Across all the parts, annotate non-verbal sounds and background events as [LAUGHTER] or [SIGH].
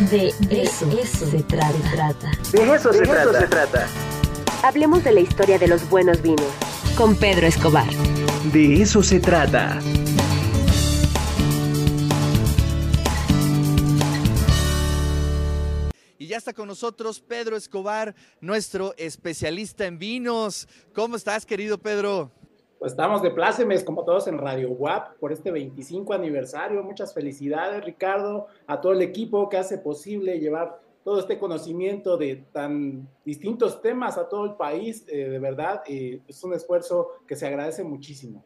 De eso, se trata. De eso, se, trata. se trata. Hablemos de la historia de los buenos vinos. Con Pedro Escobar. De eso se trata. Y ya está con nosotros Pedro Escobar, nuestro especialista en vinos. ¿Cómo estás, querido Pedro? Pues estamos de plácemes, como todos en Radio WAP, por este 25 aniversario. Muchas felicidades, Ricardo, a todo el equipo que hace posible llevar todo este conocimiento de tan distintos temas a todo el país. Eh, de verdad, eh, es un esfuerzo que se agradece muchísimo.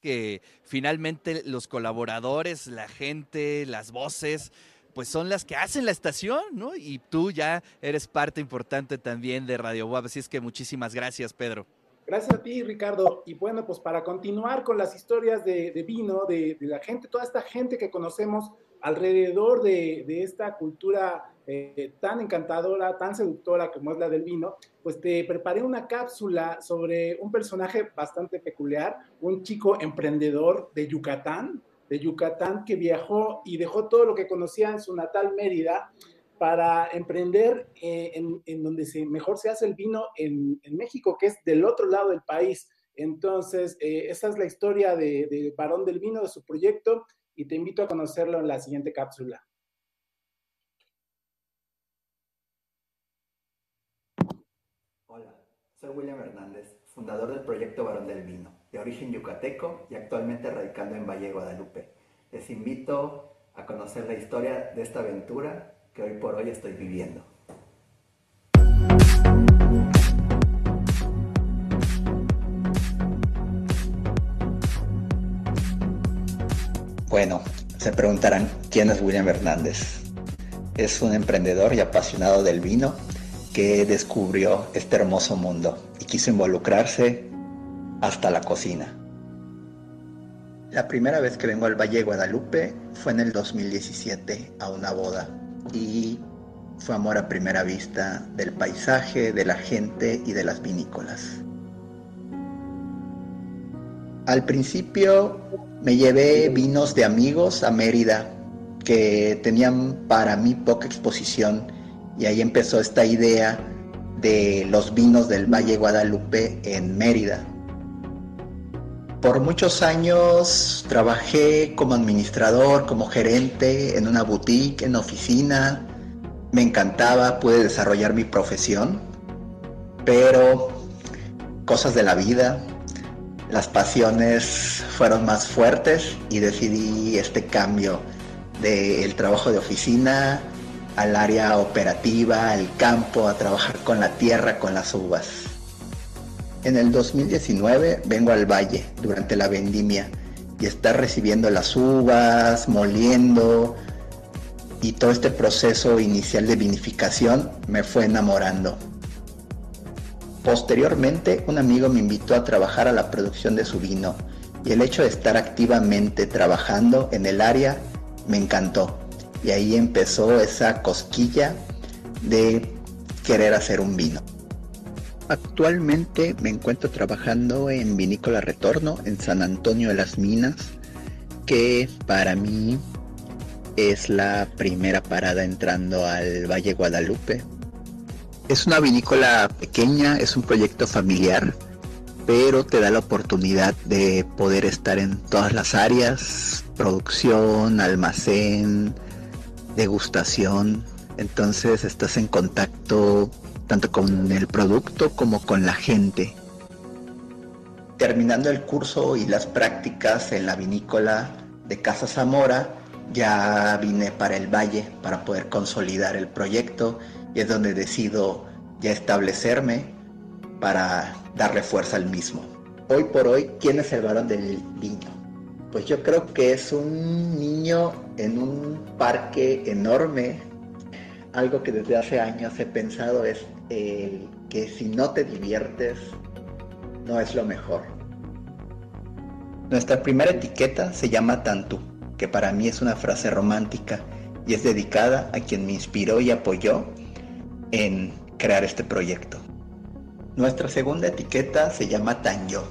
Que finalmente los colaboradores, la gente, las voces, pues son las que hacen la estación, ¿no? Y tú ya eres parte importante también de Radio WAP. Así es que muchísimas gracias, Pedro. Gracias a ti, Ricardo. Y bueno, pues para continuar con las historias de, vino, de, la gente, toda esta gente que conocemos alrededor de, esta cultura eh, tan encantadora, tan seductora como es la del vino, pues te preparé una cápsula sobre un personaje bastante peculiar, un chico emprendedor de Yucatán, de Yucatán que viajó y dejó todo lo que conocía en su natal Mérida para emprender eh, en, donde se, mejor se hace el vino en, México, que es del otro lado del país. Entonces, eh, esa es la historia de, de Barón del Vino, de su proyecto, y te invito a conocerlo en la siguiente cápsula. Hola, soy William Hernández, fundador del proyecto Barón del Vino, de origen yucateco y actualmente radicando en Valle, Guadalupe. Les invito a conocer la historia de esta aventura que hoy por hoy estoy viviendo. Bueno, se preguntarán quién es William Hernández. Es un emprendedor y apasionado del vino que descubrió este hermoso mundo y quiso involucrarse hasta la cocina. La primera vez que vengo al Valle de Guadalupe fue en el 2017 a una boda y fue amor a primera vista del paisaje, de la gente y de las vinícolas. Al principio me llevé vinos de amigos a Mérida que tenían para mí poca exposición y ahí empezó esta idea de los vinos del Valle Guadalupe en Mérida. Por muchos años trabajé como administrador, como gerente en una boutique, en oficina. Me encantaba, pude desarrollar mi profesión, pero cosas de la vida, las pasiones fueron más fuertes y decidí este cambio del trabajo de oficina al área operativa, al campo, a trabajar con la tierra, con las uvas. En el 2019 vengo al valle durante la vendimia y estar recibiendo las uvas, moliendo y todo este proceso inicial de vinificación me fue enamorando. Posteriormente, un amigo me invitó a trabajar a la producción de su vino y el hecho de estar activamente trabajando en el área me encantó. Y ahí empezó esa cosquilla de querer hacer un vino. Actualmente me encuentro trabajando en Vinícola Retorno en San Antonio de las Minas, que para mí es la primera parada entrando al Valle Guadalupe. Es una vinícola pequeña, es un proyecto familiar, pero te da la oportunidad de poder estar en todas las áreas, producción, almacén, degustación. Entonces estás en contacto tanto con el producto como con la gente. Terminando el curso y las prácticas en la vinícola de Casa Zamora, ya vine para el valle para poder consolidar el proyecto y es donde decido ya establecerme para darle fuerza al mismo. Hoy por hoy, ¿quién es el varón del vino? Pues yo creo que es un niño en un parque enorme. Algo que desde hace años he pensado es el que si no te diviertes, no es lo mejor. Nuestra primera etiqueta se llama Tantu, que para mí es una frase romántica y es dedicada a quien me inspiró y apoyó en crear este proyecto. Nuestra segunda etiqueta se llama Tanyo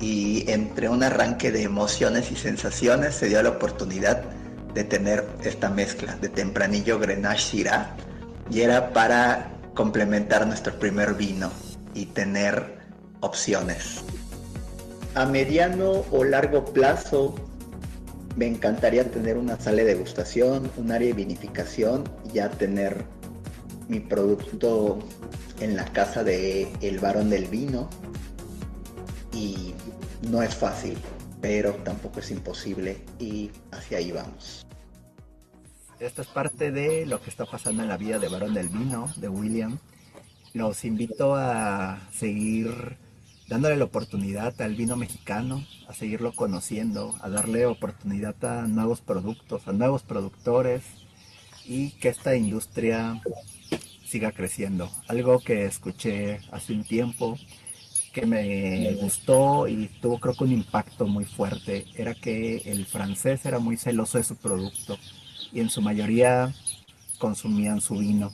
y entre un arranque de emociones y sensaciones se dio la oportunidad de tener esta mezcla de tempranillo Grenache Syrah y era para complementar nuestro primer vino y tener opciones. A mediano o largo plazo me encantaría tener una sala de degustación, un área de vinificación y ya tener mi producto en la casa de El Varón del Vino. Y no es fácil, pero tampoco es imposible y hacia ahí vamos. Esto es parte de lo que está pasando en la vida de Varón del Vino, de William. Los invito a seguir dándole la oportunidad al vino mexicano, a seguirlo conociendo, a darle oportunidad a nuevos productos, a nuevos productores y que esta industria siga creciendo. Algo que escuché hace un tiempo que me gustó y tuvo creo que un impacto muy fuerte era que el francés era muy celoso de su producto y en su mayoría consumían su vino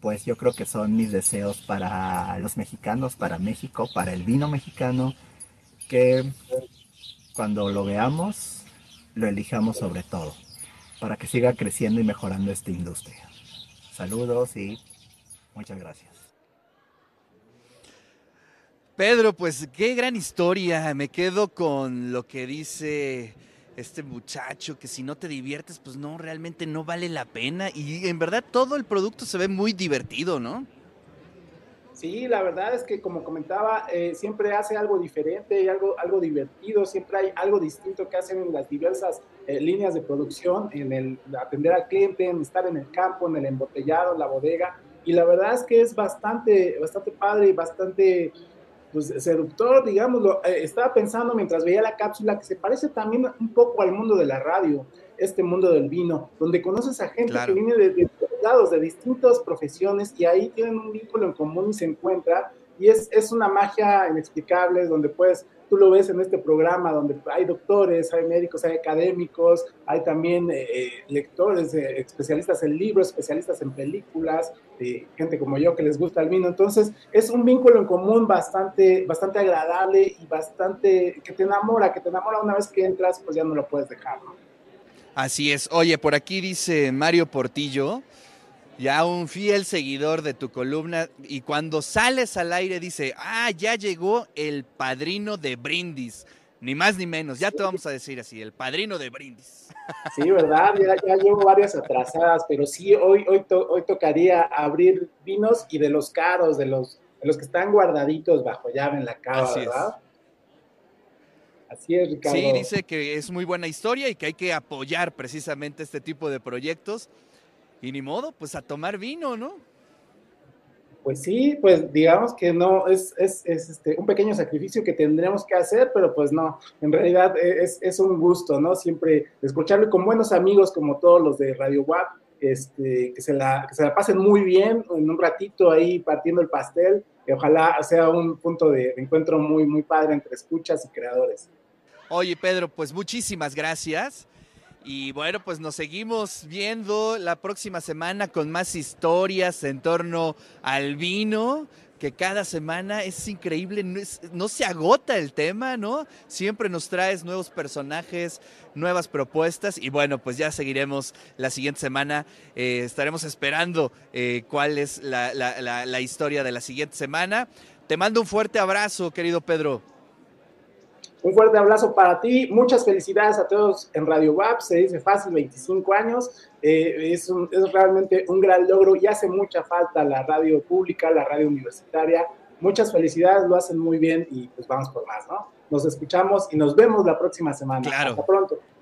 pues yo creo que son mis deseos para los mexicanos, para México, para el vino mexicano, que cuando lo veamos, lo elijamos sobre todo, para que siga creciendo y mejorando esta industria. Saludos y muchas gracias. Pedro, pues qué gran historia. Me quedo con lo que dice este muchacho, que si no te diviertes, pues no, realmente no vale la pena. Y en verdad todo el producto se ve muy divertido, ¿no? Sí, la verdad es que como comentaba, eh, siempre hace algo diferente y algo, algo divertido, siempre hay algo distinto que hacen en las diversas eh, líneas de producción, en el atender al cliente, en estar en el campo, en el embotellado, en la bodega. Y la verdad es que es bastante, bastante padre y bastante pues, seductor, digámoslo. Eh, estaba pensando mientras veía la cápsula que se parece también un poco al mundo de la radio, este mundo del vino, donde conoces a gente que viene de, de, lados, de distintas profesiones y ahí tienen un vínculo en común y se encuentran. Y es, es una magia inexplicable donde puedes tú lo ves en este programa donde hay doctores, hay médicos, hay académicos, hay también eh, eh lectores, eh, especialistas en libros, especialistas en películas, gente como yo que les gusta el vino. Entonces, es un vínculo en común bastante, bastante agradable y bastante que te enamora, que te enamora una vez que entras, pues ya no lo puedes dejar. ¿no? Así es. Oye, por aquí dice Mario Portillo, ya un fiel seguidor de tu columna y cuando sales al aire dice, ah, ya llegó el padrino de Brindis. Ni más ni menos, ya te vamos a decir así, el padrino de Brindis. [LAUGHS] Sí, ¿verdad? Ya, ya llevo varias atrasadas, pero sí, hoy, hoy, to, hoy tocaría abrir vinos y de los caros, de los, de los que están guardaditos bajo llave en la cava, así ¿verdad? Es. Así es, Ricardo. Sí, dice que es muy buena historia y que hay que apoyar precisamente este tipo de proyectos y ni modo, pues a tomar vino, ¿no? Pues sí, pues digamos que no, es, es, es este, un pequeño sacrificio que tendremos que hacer, pero pues no, en realidad es, es un gusto, ¿no? Siempre escucharlo con buenos amigos como todos los de Radio WAP, este, que, se la, que se la pasen muy bien en un ratito ahí partiendo el pastel, que ojalá sea un punto de encuentro muy, muy padre entre escuchas y creadores. Oye, Pedro, pues muchísimas gracias. Y bueno, pues nos seguimos viendo la próxima semana con más historias en torno al vino, que cada semana es increíble, no, es, no, se agota el tema, ¿no? Siempre nos traes nuevos personajes, nuevas propuestas y bueno, pues ya seguiremos la siguiente semana, eh, estaremos esperando eh, cuál es la, la, la, la historia de la siguiente semana. Te mando un fuerte abrazo, querido Pedro. Un fuerte abrazo para ti, muchas felicidades a todos en Radio WAP, se dice fácil, 25 años, eh, es, un, es, realmente un gran logro y hace mucha falta la radio pública, la radio universitaria, muchas felicidades, lo hacen muy bien y pues vamos por más, ¿no? Nos escuchamos y nos vemos la próxima semana. Claro. Hasta pronto.